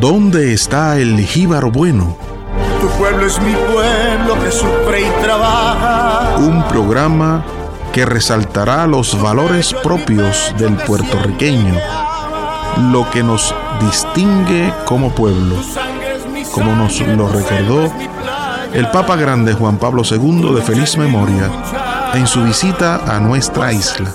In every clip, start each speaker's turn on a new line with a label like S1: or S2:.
S1: ¿Dónde está el jíbaro bueno?
S2: Tu pueblo es mi pueblo que sufre y trabaja.
S1: Un programa que resaltará los valores propios del puertorriqueño, lo que nos distingue como pueblo, como nos lo recordó el Papa Grande Juan Pablo II de feliz memoria en su visita a nuestra isla.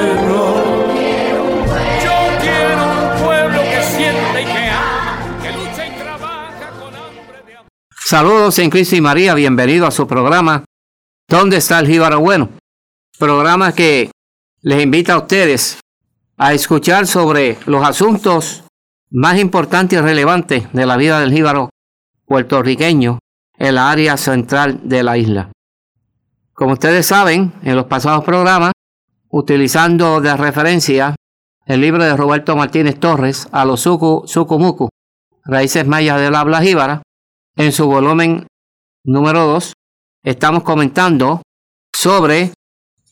S3: Saludos en Cristo y María, bienvenido a su programa ¿Dónde está el jíbaro bueno? Programa que les invita a ustedes a escuchar sobre los asuntos más importantes y relevantes de la vida del jíbaro puertorriqueño en la área central de la isla. Como ustedes saben, en los pasados programas, utilizando de referencia el libro de Roberto Martínez Torres, A los Suku Sukumuku, Raíces Mayas del Habla Jíbara, en su volumen número 2, estamos comentando sobre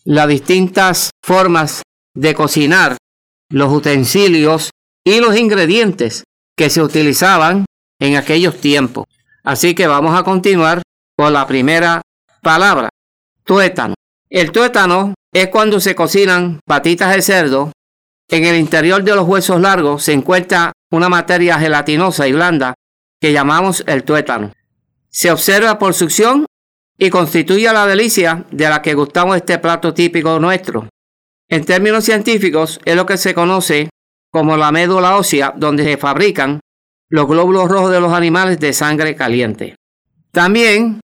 S3: las distintas formas de cocinar, los utensilios y los ingredientes que se utilizaban en aquellos tiempos. Así que vamos a continuar con la primera palabra, tuétano. El tuétano es cuando se cocinan patitas de cerdo. En el interior de los huesos largos se encuentra una materia gelatinosa y blanda que llamamos el tuétano. Se observa por succión y constituye la delicia de la que gustamos este plato típico nuestro. En términos científicos es lo que se conoce como la médula ósea donde se fabrican los glóbulos rojos de los animales de sangre caliente. También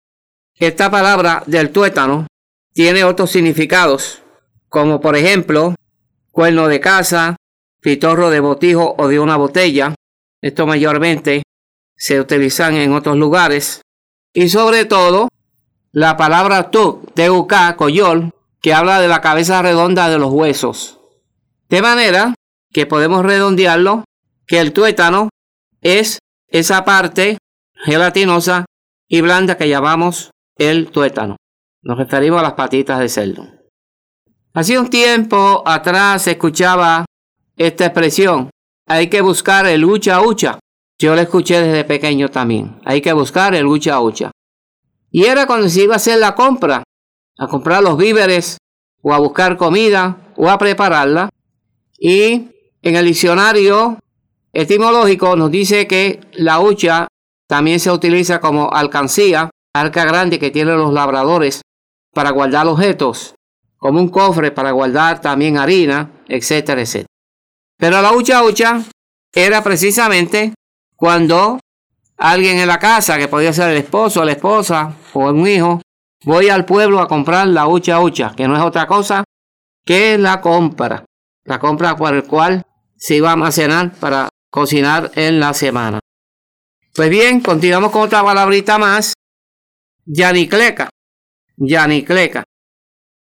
S3: esta palabra del tuétano tiene otros significados, como por ejemplo cuerno de caza, pitorro de botijo o de una botella. Esto mayormente se utilizan en otros lugares. Y sobre todo, la palabra tu, TUK, coyol, que habla de la cabeza redonda de los huesos. De manera que podemos redondearlo que el tuétano es esa parte gelatinosa y blanda que llamamos el tuétano. Nos referimos a las patitas de cerdo. Hace un tiempo atrás se escuchaba esta expresión. Hay que buscar el ucha ucha. Yo la escuché desde pequeño también. Hay que buscar el ucha ucha. Y era cuando se iba a hacer la compra, a comprar los víveres o a buscar comida o a prepararla. Y en el diccionario etimológico nos dice que la hucha también se utiliza como alcancía, arca grande que tienen los labradores para guardar objetos, como un cofre para guardar también harina, etcétera, etcétera. Pero la hucha hucha era precisamente cuando alguien en la casa, que podía ser el esposo, la esposa o un hijo, voy al pueblo a comprar la hucha hucha, que no es otra cosa que la compra, la compra por el cual se iba a almacenar para cocinar en la semana. Pues bien, continuamos con otra palabrita más, Yanicleca, Yanicleca.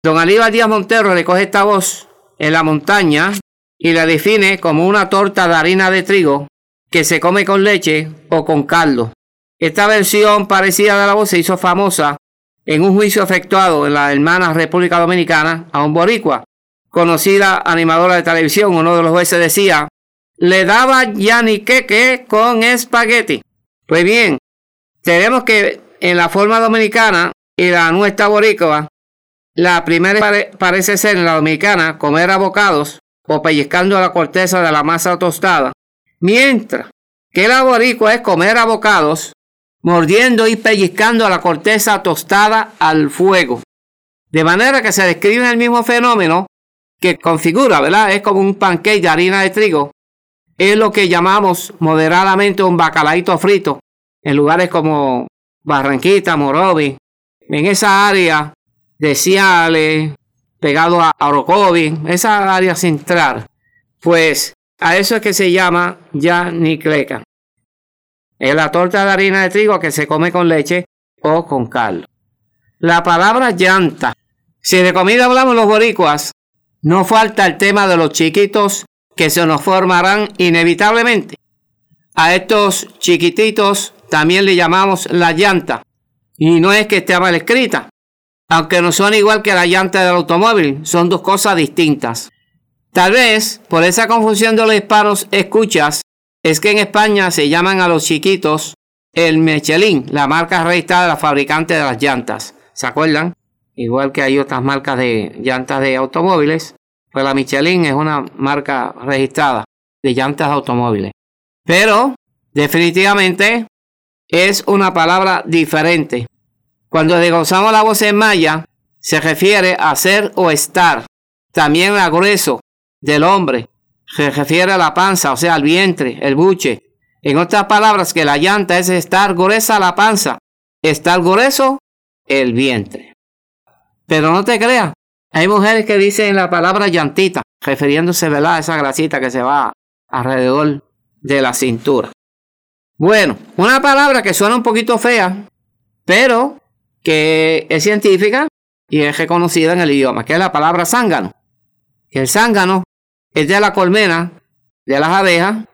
S3: Don Aníbal Díaz Montero recoge esta voz en la montaña y la define como una torta de harina de trigo que se come con leche o con caldo. Esta versión parecida de la voz se hizo famosa en un juicio efectuado en la hermana República Dominicana a un boricua, conocida animadora de televisión. Uno de los jueces decía, le daba ya ni queque con espagueti. Pues bien, tenemos que en la forma dominicana y la nuestra boricua, la primera parece ser en la dominicana comer abocados o pellizcando la corteza de la masa tostada Mientras que el boricua es comer abocados, mordiendo y pellizcando la corteza tostada al fuego. De manera que se describe el mismo fenómeno que configura, ¿verdad? Es como un pancake de harina de trigo. Es lo que llamamos moderadamente un bacalaito frito en lugares como Barranquita, Morovi, en esa área de Ciales, pegado a Orocovi, esa área central. Pues a eso es que se llama yanicleca. Es la torta de harina de trigo que se come con leche o con caldo. La palabra llanta. Si de comida hablamos los boricuas, no falta el tema de los chiquitos que se nos formarán inevitablemente. A estos chiquititos también le llamamos la llanta. Y no es que esté mal escrita, aunque no son igual que la llanta del automóvil, son dos cosas distintas. Tal vez por esa confusión de los disparos escuchas, es que en España se llaman a los chiquitos el Michelin, la marca registrada de la fabricante de las llantas. ¿Se acuerdan? Igual que hay otras marcas de llantas de automóviles, pues la Michelin es una marca registrada de llantas de automóviles. Pero definitivamente es una palabra diferente. Cuando desglosamos la voz en maya, se refiere a ser o estar. También la grueso del hombre se refiere a la panza, o sea, al vientre, el buche. En otras palabras, que la llanta es estar gruesa la panza, estar grueso el vientre. Pero no te creas, hay mujeres que dicen la palabra llantita, refiriéndose a esa grasita que se va alrededor de la cintura. Bueno, una palabra que suena un poquito fea, pero que es científica y es reconocida en el idioma, que es la palabra zángano. El zángano es de la colmena de las abejas,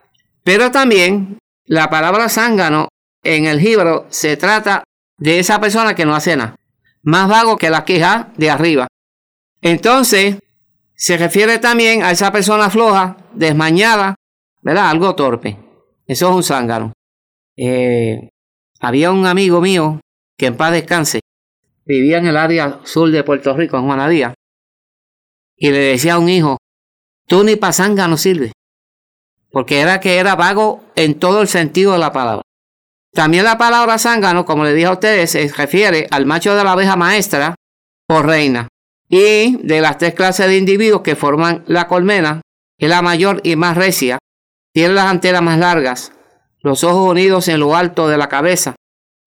S3: pero también la palabra zángano en el jíbaro se trata de esa persona que no hace nada, más vago que la queja de arriba. Entonces, se refiere también a esa persona floja, desmañada, ¿verdad? Algo torpe. Eso es un zángano. Eh, había un amigo mío que en paz descanse, vivía en el área sur de Puerto Rico, en Juanadía, y le decía a un hijo, tú ni pasanga no sirve, porque era que era vago en todo el sentido de la palabra. También la palabra zángano, como le dije a ustedes, se refiere al macho de la abeja maestra o reina, y de las tres clases de individuos que forman la colmena, es la mayor y más recia, tiene las antenas más largas, los ojos unidos en lo alto de la cabeza,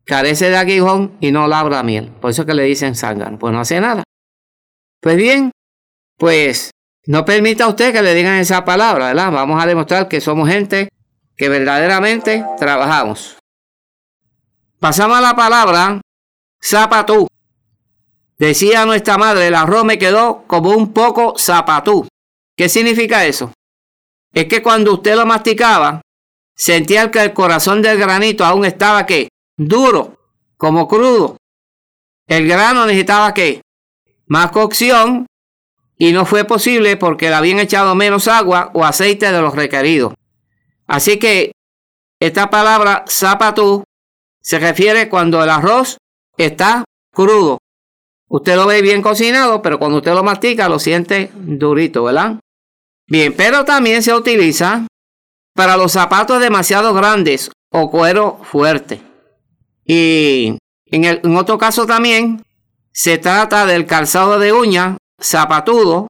S3: carece de aguijón y no labra miel. Por eso que le dicen zángano, pues no hace nada. Pues bien, pues no permita usted que le digan esa palabra, ¿verdad? Vamos a demostrar que somos gente que verdaderamente trabajamos. Pasamos a la palabra zapatú. Decía nuestra madre, el arroz me quedó como un poco zapatú. ¿Qué significa eso? Es que cuando usted lo masticaba, sentía que el corazón del granito aún estaba ¿qué? duro, como crudo. El grano necesitaba qué? Más cocción y no fue posible porque le habían echado menos agua o aceite de los requeridos. Así que esta palabra zapatú se refiere cuando el arroz está crudo. Usted lo ve bien cocinado, pero cuando usted lo mastica lo siente durito, ¿verdad? Bien, pero también se utiliza para los zapatos demasiado grandes o cuero fuerte. Y en, en otro caso también se trata del calzado de uña zapatudo,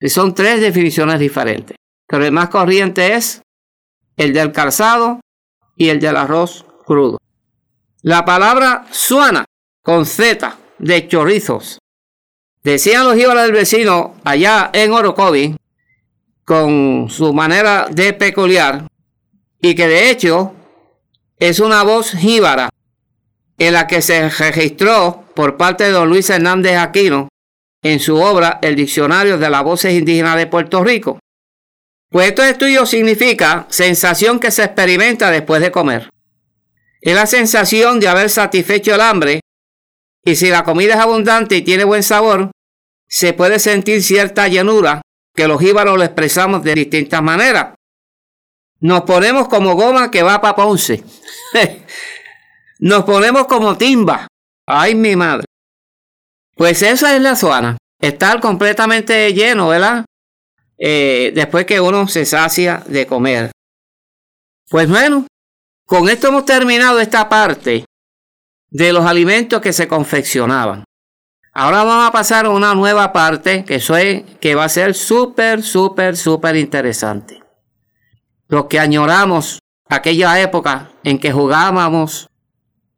S3: y son tres definiciones diferentes. Pero el más corriente es el del calzado y el del arroz crudo. La palabra suana con Z de chorizos. Decían los íbaros del vecino allá en Orocovi, con su manera de peculiar, y que de hecho es una voz jíbara en la que se registró por parte de don Luis Hernández Aquino en su obra El Diccionario de las Voces Indígenas de Puerto Rico. Pues esto estudio significa sensación que se experimenta después de comer. Es la sensación de haber satisfecho el hambre y si la comida es abundante y tiene buen sabor, se puede sentir cierta llenura que los jíbaros lo expresamos de distintas maneras. Nos ponemos como goma que va para Ponce. Nos ponemos como timba. Ay, mi madre. Pues esa es la zona. Estar completamente lleno, ¿verdad? Eh, después que uno se sacia de comer. Pues bueno, con esto hemos terminado esta parte de los alimentos que se confeccionaban. Ahora vamos a pasar a una nueva parte que, soy, que va a ser súper, súper, súper interesante. Los que añoramos aquella época en que jugábamos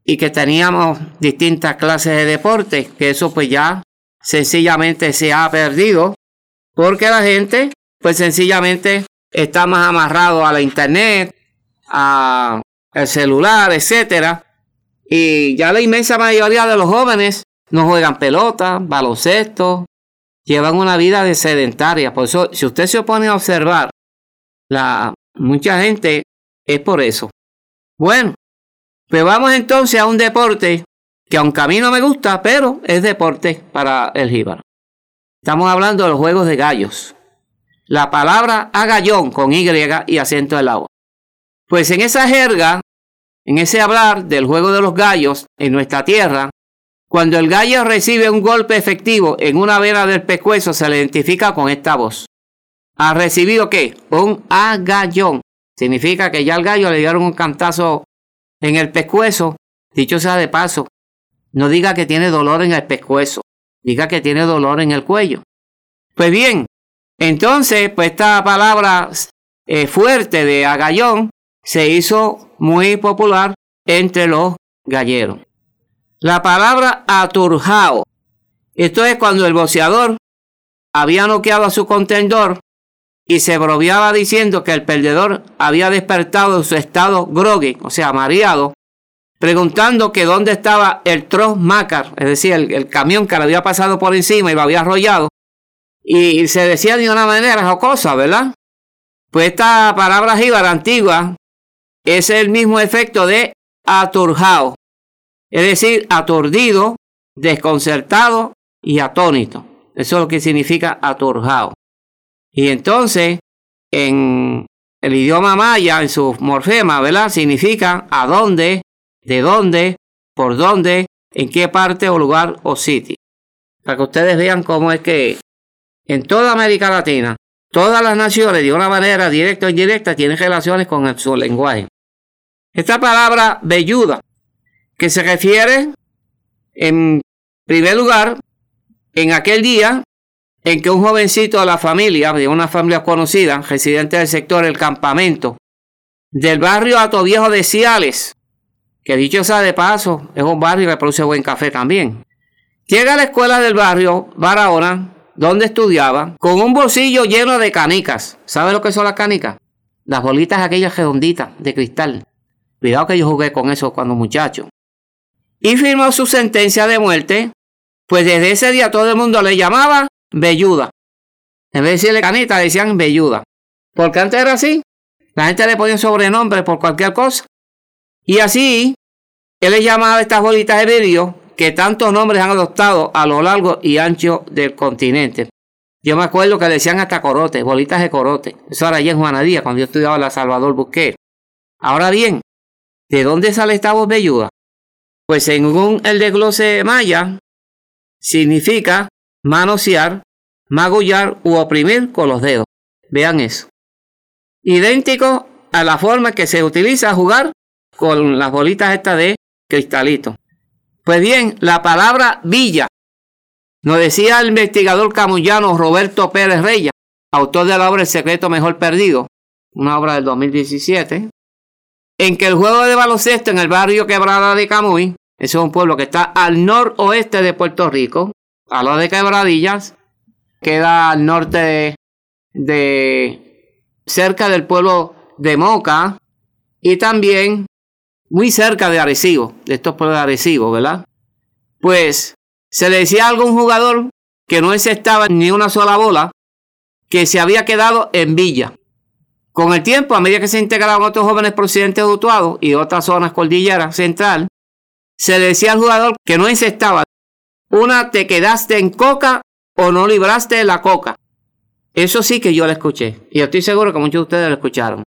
S3: y que teníamos distintas clases de deporte, que eso pues ya sencillamente se ha perdido, porque la gente pues sencillamente está más amarrado a la internet, a el celular, etcétera, y ya la inmensa mayoría de los jóvenes no juegan pelota, baloncesto, llevan una vida de sedentaria. Por eso, si usted se opone a observar, la, mucha gente es por eso. Bueno, pues vamos entonces a un deporte que aunque a mí no me gusta, pero es deporte para el jíbaro. Estamos hablando de los juegos de gallos. La palabra agallón con Y y acento del agua. Pues en esa jerga, en ese hablar del juego de los gallos en nuestra tierra, cuando el gallo recibe un golpe efectivo en una vena del pescuezo, se le identifica con esta voz. ¿Ha recibido qué? Un agallón. Significa que ya al gallo le dieron un cantazo en el pescuezo. Dicho sea de paso, no diga que tiene dolor en el pescuezo, diga que tiene dolor en el cuello. Pues bien, entonces, pues esta palabra eh, fuerte de agallón se hizo muy popular entre los galleros. La palabra aturjao. Esto es cuando el boxeador había noqueado a su contendor y se bromeaba diciendo que el perdedor había despertado de su estado groggy, o sea, mareado, preguntando que dónde estaba el troz macar, es decir, el, camión que le había pasado por encima y lo había arrollado. Y se decía de una manera jocosa, ¿verdad? Pues esta palabra jíbara antigua es el mismo efecto de aturjao, es decir, aturdido, desconcertado y atónito. Eso es lo que significa aturjado. Y entonces, en el idioma maya, en su morfema, ¿verdad? Significa a dónde, de dónde, por dónde, en qué parte o lugar o sitio. Para que ustedes vean cómo es que en toda América Latina, todas las naciones, de una manera directa o indirecta, tienen relaciones con su lenguaje. Esta palabra velluda que se refiere, en primer lugar, en aquel día en que un jovencito de la familia, de una familia conocida, residente del sector El Campamento, del barrio Viejo de Ciales, que dicho sea de paso, es un barrio que produce buen café también. Llega a la escuela del barrio Barahona, donde estudiaba, con un bolsillo lleno de canicas. ¿Sabe lo que son las canicas? Las bolitas aquellas redonditas de cristal. Cuidado que yo jugué con eso cuando muchacho y firmó su sentencia de muerte, pues desde ese día todo el mundo le llamaba Belluda. En vez de decirle canita, decían Belluda. Porque antes era así. La gente le ponía sobrenombre por cualquier cosa. Y así, él le llamaba estas bolitas de vidrio que tantos nombres han adoptado a lo largo y ancho del continente. Yo me acuerdo que le decían hasta corote, bolitas de corote. Eso era allí en Juanadía, cuando yo estudiaba en la Salvador Busquet. Ahora bien, ¿de dónde sale esta voz velluda? Pues según el desglose maya, significa manosear, magullar u oprimir con los dedos. Vean eso. Idéntico a la forma que se utiliza jugar con las bolitas estas de cristalito. Pues bien, la palabra villa, nos decía el investigador camullano Roberto Pérez Reya, autor de la obra El secreto mejor perdido, una obra del 2017, en que el juego de baloncesto en el barrio Quebrada de Camuy, ese es un pueblo que está al noroeste de Puerto Rico, a lo de Quebradillas, queda al norte de, cerca del pueblo de Moca y también muy cerca de Arecibo, de estos pueblos de Arecibo, ¿verdad? Pues se le decía a algún jugador que no estaba ni una sola bola, que se había quedado en Villa. Con el tiempo, a medida que se integraron otros jóvenes procedentes de Utuado y otras zonas cordilleras central, se le decía al jugador que no incestaba. Una, te quedaste en coca o no libraste la coca. Eso sí que yo lo escuché. Y estoy seguro que muchos de ustedes lo escucharon.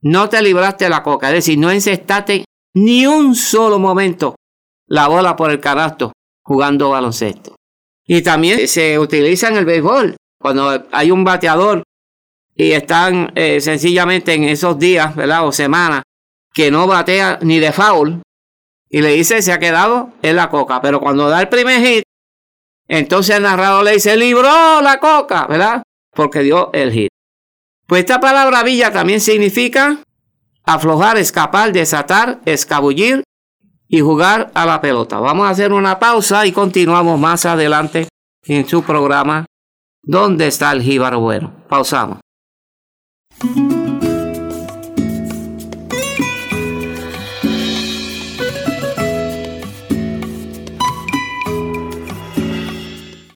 S3: No te libraste la coca. Es decir, no incestaste ni un solo momento la bola por el canasto jugando baloncesto. Y también se utiliza en el béisbol. Cuando hay un bateador y están eh, sencillamente en esos días, ¿verdad? O semanas que no batea ni de foul y le dice se ha quedado en la coca. Pero cuando da el primer hit, entonces el narrador le dice libró la coca, ¿verdad? Porque dio el hit. Pues esta palabra villa también significa aflojar, escapar, desatar, escabullir y jugar a la pelota. Vamos a hacer una pausa y continuamos más adelante en su programa ¿Dónde está el jíbaro bueno? Pausamos.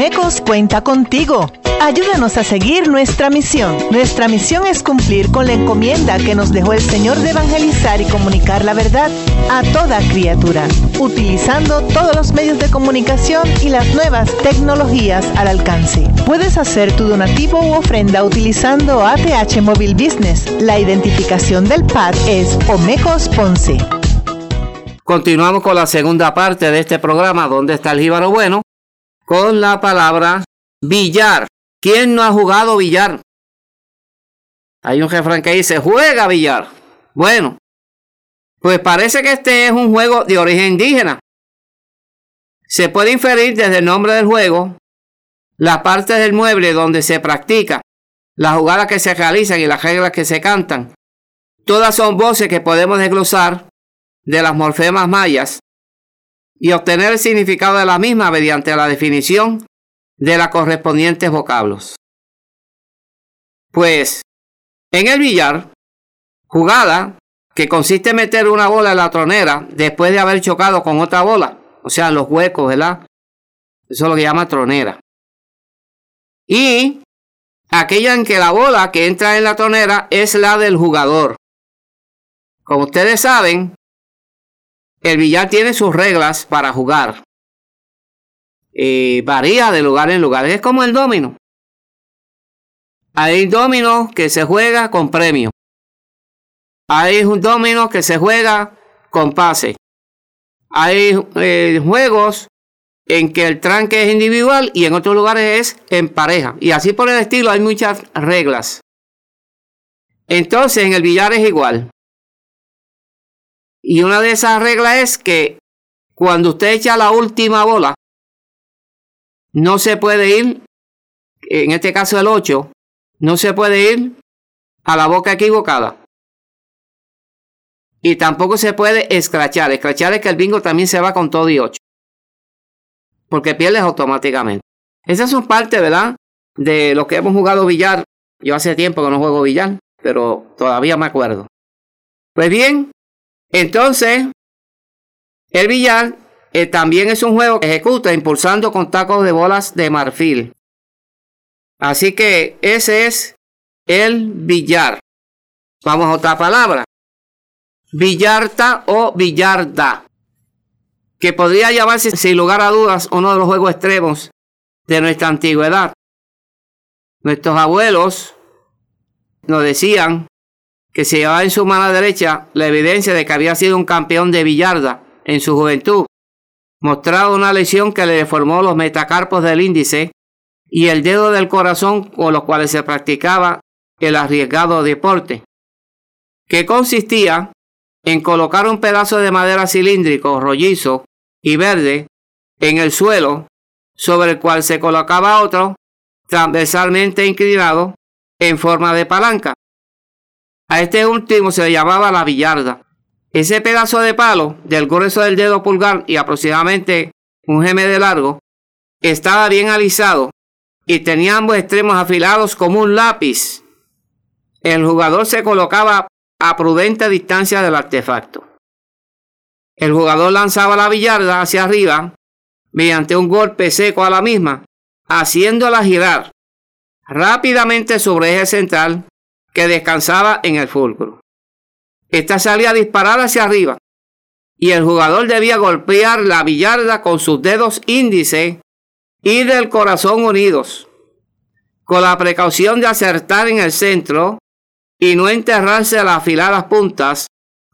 S4: Omecos cuenta contigo. Ayúdanos a seguir nuestra misión. Nuestra misión es cumplir con la encomienda que nos dejó el Señor de evangelizar y comunicar la verdad a toda criatura, utilizando todos los medios de comunicación y las nuevas tecnologías al alcance. Puedes hacer tu donativo u ofrenda utilizando ATH Móvil Business. La identificación del PAD es Omecos Ponce.
S3: Continuamos con la segunda parte de este programa, ¿Dónde está el jíbaro bueno? Con la palabra billar. ¿Quién no ha jugado billar? Hay un refrán que dice, juega billar. Bueno, pues parece que este es un juego de origen indígena. Se puede inferir desde el nombre del juego, las partes del mueble donde se practica, las jugadas que se realizan y las reglas que se cantan. Todas son voces que podemos desglosar de las morfemas mayas y obtener el significado de la misma mediante la definición de las correspondientes vocablos. Pues, en el billar, jugada que consiste en meter una bola en la tronera después de haber chocado con otra bola, o sea, los huecos, ¿verdad? Eso es lo que llama tronera. Y aquella en que la bola que entra en la tronera es la del jugador. Como ustedes saben, el billar tiene sus reglas para jugar. Eh, varía de lugar en lugar. Es como el domino. Hay domino que se juega con premio. Hay un domino que se juega con pase. Hay eh, juegos en que el tranque es individual y en otros lugares es en pareja. Y así por el estilo hay muchas reglas. Entonces en el billar es igual. Y una de esas reglas es que cuando usted echa la última bola, no se puede ir, en este caso el 8, no se puede ir a la boca equivocada. Y tampoco se puede escrachar. Escrachar es que el bingo también se va con todo y 8. Porque pierdes automáticamente. Esas son parte, ¿verdad? De lo que hemos jugado billar. Yo hace tiempo que no juego billar, pero todavía me acuerdo. Pues bien, entonces, el billar eh, también es un juego que ejecuta impulsando con tacos de bolas de marfil. Así que ese es el billar. Vamos a otra palabra. Billarta o billarda. Que podría llamarse sin lugar a dudas uno de los juegos extremos de nuestra antigüedad. Nuestros abuelos nos decían que se llevaba en su mano derecha la evidencia de que había sido un campeón de billarda en su juventud, mostraba una lesión que le deformó los metacarpos del índice y el dedo del corazón con los cuales se practicaba el arriesgado deporte, que consistía en colocar un pedazo de madera cilíndrico, rollizo y verde en el suelo, sobre el cual se colocaba otro transversalmente inclinado en forma de palanca. A este último se le llamaba la billarda. Ese pedazo de palo, del grueso del dedo pulgar y aproximadamente un gm de largo, estaba bien alisado y tenía ambos extremos afilados como un lápiz. El jugador se colocaba a prudente distancia del artefacto. El jugador lanzaba la billarda hacia arriba mediante un golpe seco a la misma, haciéndola girar rápidamente sobre eje central que descansaba en el fulcro. Esta salía a disparar hacia arriba y el jugador debía golpear la billarda con sus dedos índice y del corazón unidos, con la precaución de acertar en el centro y no enterrarse a las afiladas puntas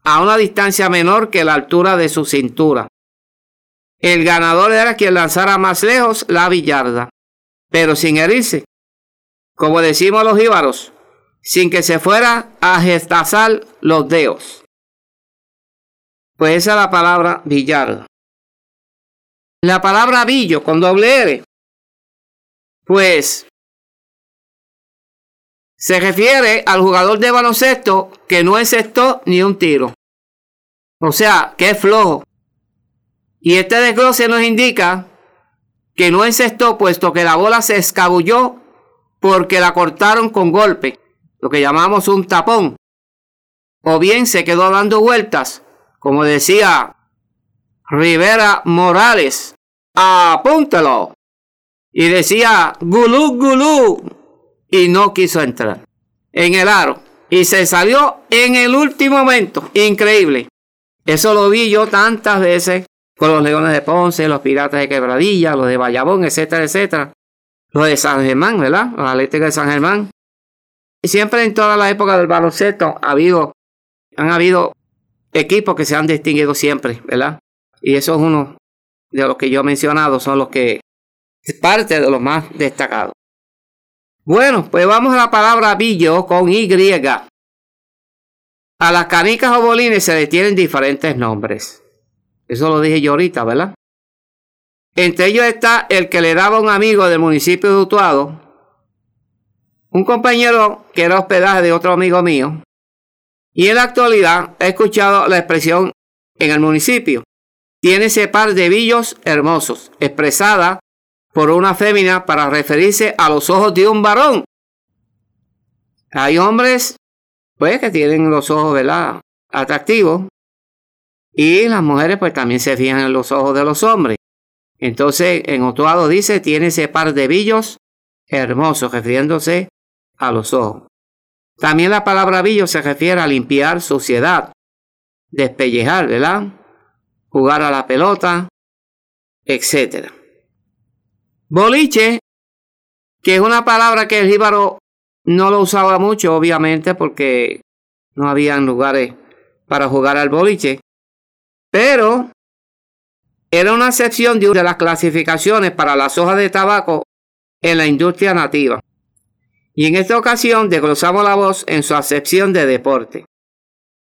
S3: a una distancia menor que la altura de su cintura. El ganador era quien lanzara más lejos la billarda, pero sin herirse. Como decimos los íbaros, sin que se fuera a gestazar los dedos. Pues esa es la palabra billar. La palabra billo con doble R, pues se refiere al jugador de baloncesto que no esto ni un tiro. O sea, que es flojo. Y este desglose nos indica que no esto puesto que la bola se escabulló porque la cortaron con golpe, lo que llamamos un tapón. O bien se quedó dando vueltas, como decía Rivera Morales, apúntalo. Y decía gulú gulú y no quiso entrar en el aro. Y se salió en el último momento. Increíble. Eso lo vi yo tantas veces con los Leones de Ponce, los Piratas de Quebradilla, los de Bayabón, etcétera, etcétera. Los de San Germán, ¿verdad? Los Atléticos de San Germán. Siempre en toda la época del baloncesto ha habido, han habido equipos que se han distinguido siempre, ¿verdad? Y eso es uno de los que yo he mencionado, son los que parte de los más destacados. Bueno, pues vamos a la palabra billo con Y. A las canicas o bolines se le tienen diferentes nombres. Eso lo dije yo ahorita, ¿verdad? Entre ellos está el que le daba un amigo del municipio de Utuado, un compañero que era hospedaje de otro amigo mío, y en la actualidad he escuchado la expresión en el municipio. Tiene ese par de billos hermosos, expresada por una fémina para referirse a los ojos de un varón. Hay hombres, pues, que tienen los ojos, ¿verdad? Atractivos. Y las mujeres, pues, también se fijan en los ojos de los hombres. Entonces, en otro lado dice, tiene ese par de billos hermosos, refiriéndose a los ojos. También la palabra billo se refiere a limpiar suciedad, despellejar, ¿verdad? Jugar a la pelota, etcétera. Boliche, que es una palabra que el jíbaro no lo usaba mucho, obviamente, porque no había lugares para jugar al boliche. Pero era una excepción de una de las clasificaciones para las hojas de tabaco en la industria nativa. Y en esta ocasión desglosamos la voz en su acepción de deporte.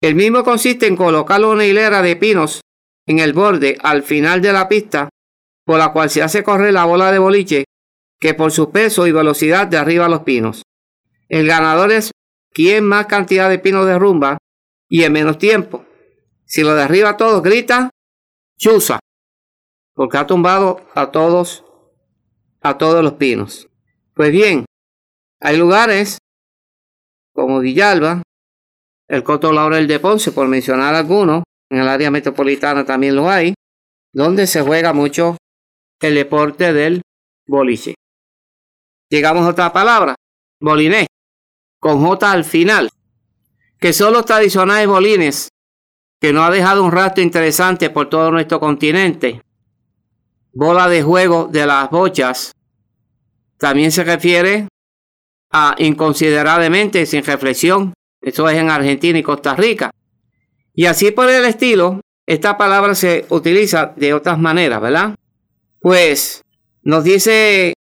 S3: El mismo consiste en colocar una hilera de pinos en el borde al final de la pista por la cual se hace correr la bola de boliche que por su peso y velocidad derriba los pinos. El ganador es quien más cantidad de pinos derrumba y en menos tiempo. Si lo derriba todos, grita chusa, porque ha tumbado a todos, a todos los pinos. Pues bien, hay lugares como Villalba, el Coto Laurel de Ponce, por mencionar algunos, en el área metropolitana también lo hay, donde se juega mucho el deporte del boliche. Llegamos a otra palabra, boliné, con J al final, que son los tradicionales bolines, que nos ha dejado un rastro interesante por todo nuestro continente. Bola de juego de las bochas. También se refiere a inconsideradamente, sin reflexión. Eso es en Argentina y Costa Rica. Y así por el estilo, esta palabra se utiliza de otras maneras, ¿verdad? Pues nos dice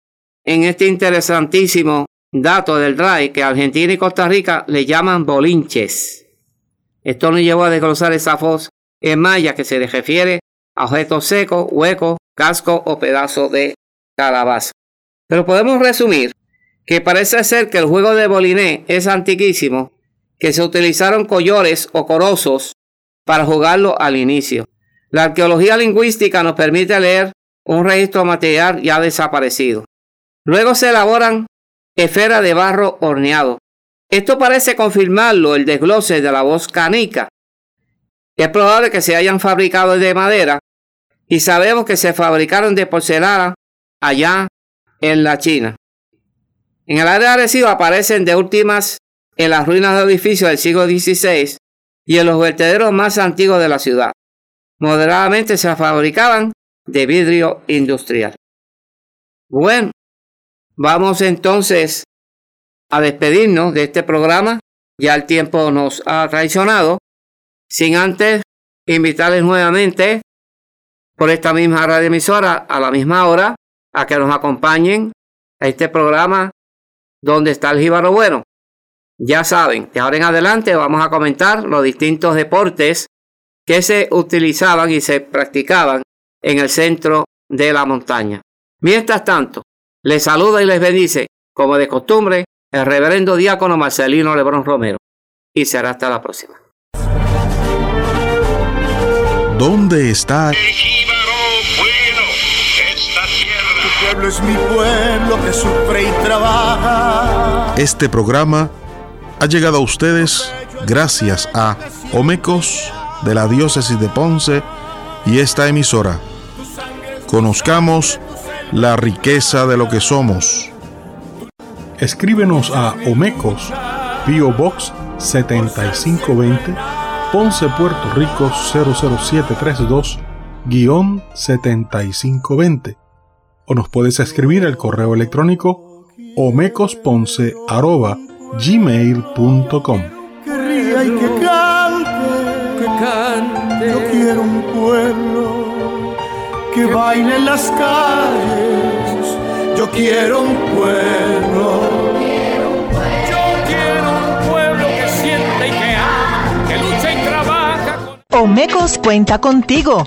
S3: en este interesantísimo dato del DRAI que Argentina y Costa Rica le llaman bolinches. Esto nos llevó a desglosar esa voz en maya que se le refiere a objetos secos, huecos, casco o pedazo de calabaza. Pero podemos resumir que parece ser que el juego de boliné es antiquísimo, que se utilizaron collores o corozos para jugarlo al inicio. La arqueología lingüística nos permite leer un registro material ya desaparecido. Luego se elaboran esferas de barro horneado. Esto parece confirmarlo el desglose de la voz canica. Es probable que se hayan fabricado de madera y sabemos que se fabricaron de porcelana allá en la China. En el área de Arecibo aparecen de últimas en las ruinas de edificios del siglo XVI y en los vertederos más antiguos de la ciudad. Moderadamente se fabricaban de vidrio industrial. Bueno, vamos entonces a despedirnos de este programa. Ya el tiempo nos ha traicionado. Sin antes invitarles nuevamente por esta misma radio emisora a la misma hora a que nos acompañen a este programa donde está el jíbaro bueno. Ya saben, de ahora en adelante vamos a comentar los distintos deportes que se utilizaban y se practicaban en el centro de la montaña. Mientras tanto, les saluda y les bendice, como de costumbre, el reverendo diácono Marcelino Lebrón Romero. Y será hasta la próxima.
S1: ¿Dónde está?
S2: El pueblo es mi pueblo que sufre y trabaja.
S1: Este programa ha llegado a ustedes gracias a Omecos de la Diócesis de Ponce y esta emisora. Conozcamos la riqueza de lo que somos. Escríbenos a Omecos, Pio Box 7520, Ponce, Puerto Rico 00732-7520. O nos puedes escribir al correo electrónico omecosponce.gmail.com
S2: Querría y que cante, que cante. Yo quiero un pueblo que baile en las calles. Yo quiero un pueblo.
S5: Yo quiero un pueblo que siente y que ama, que lucha y trabaja.
S4: Omecos cuenta contigo.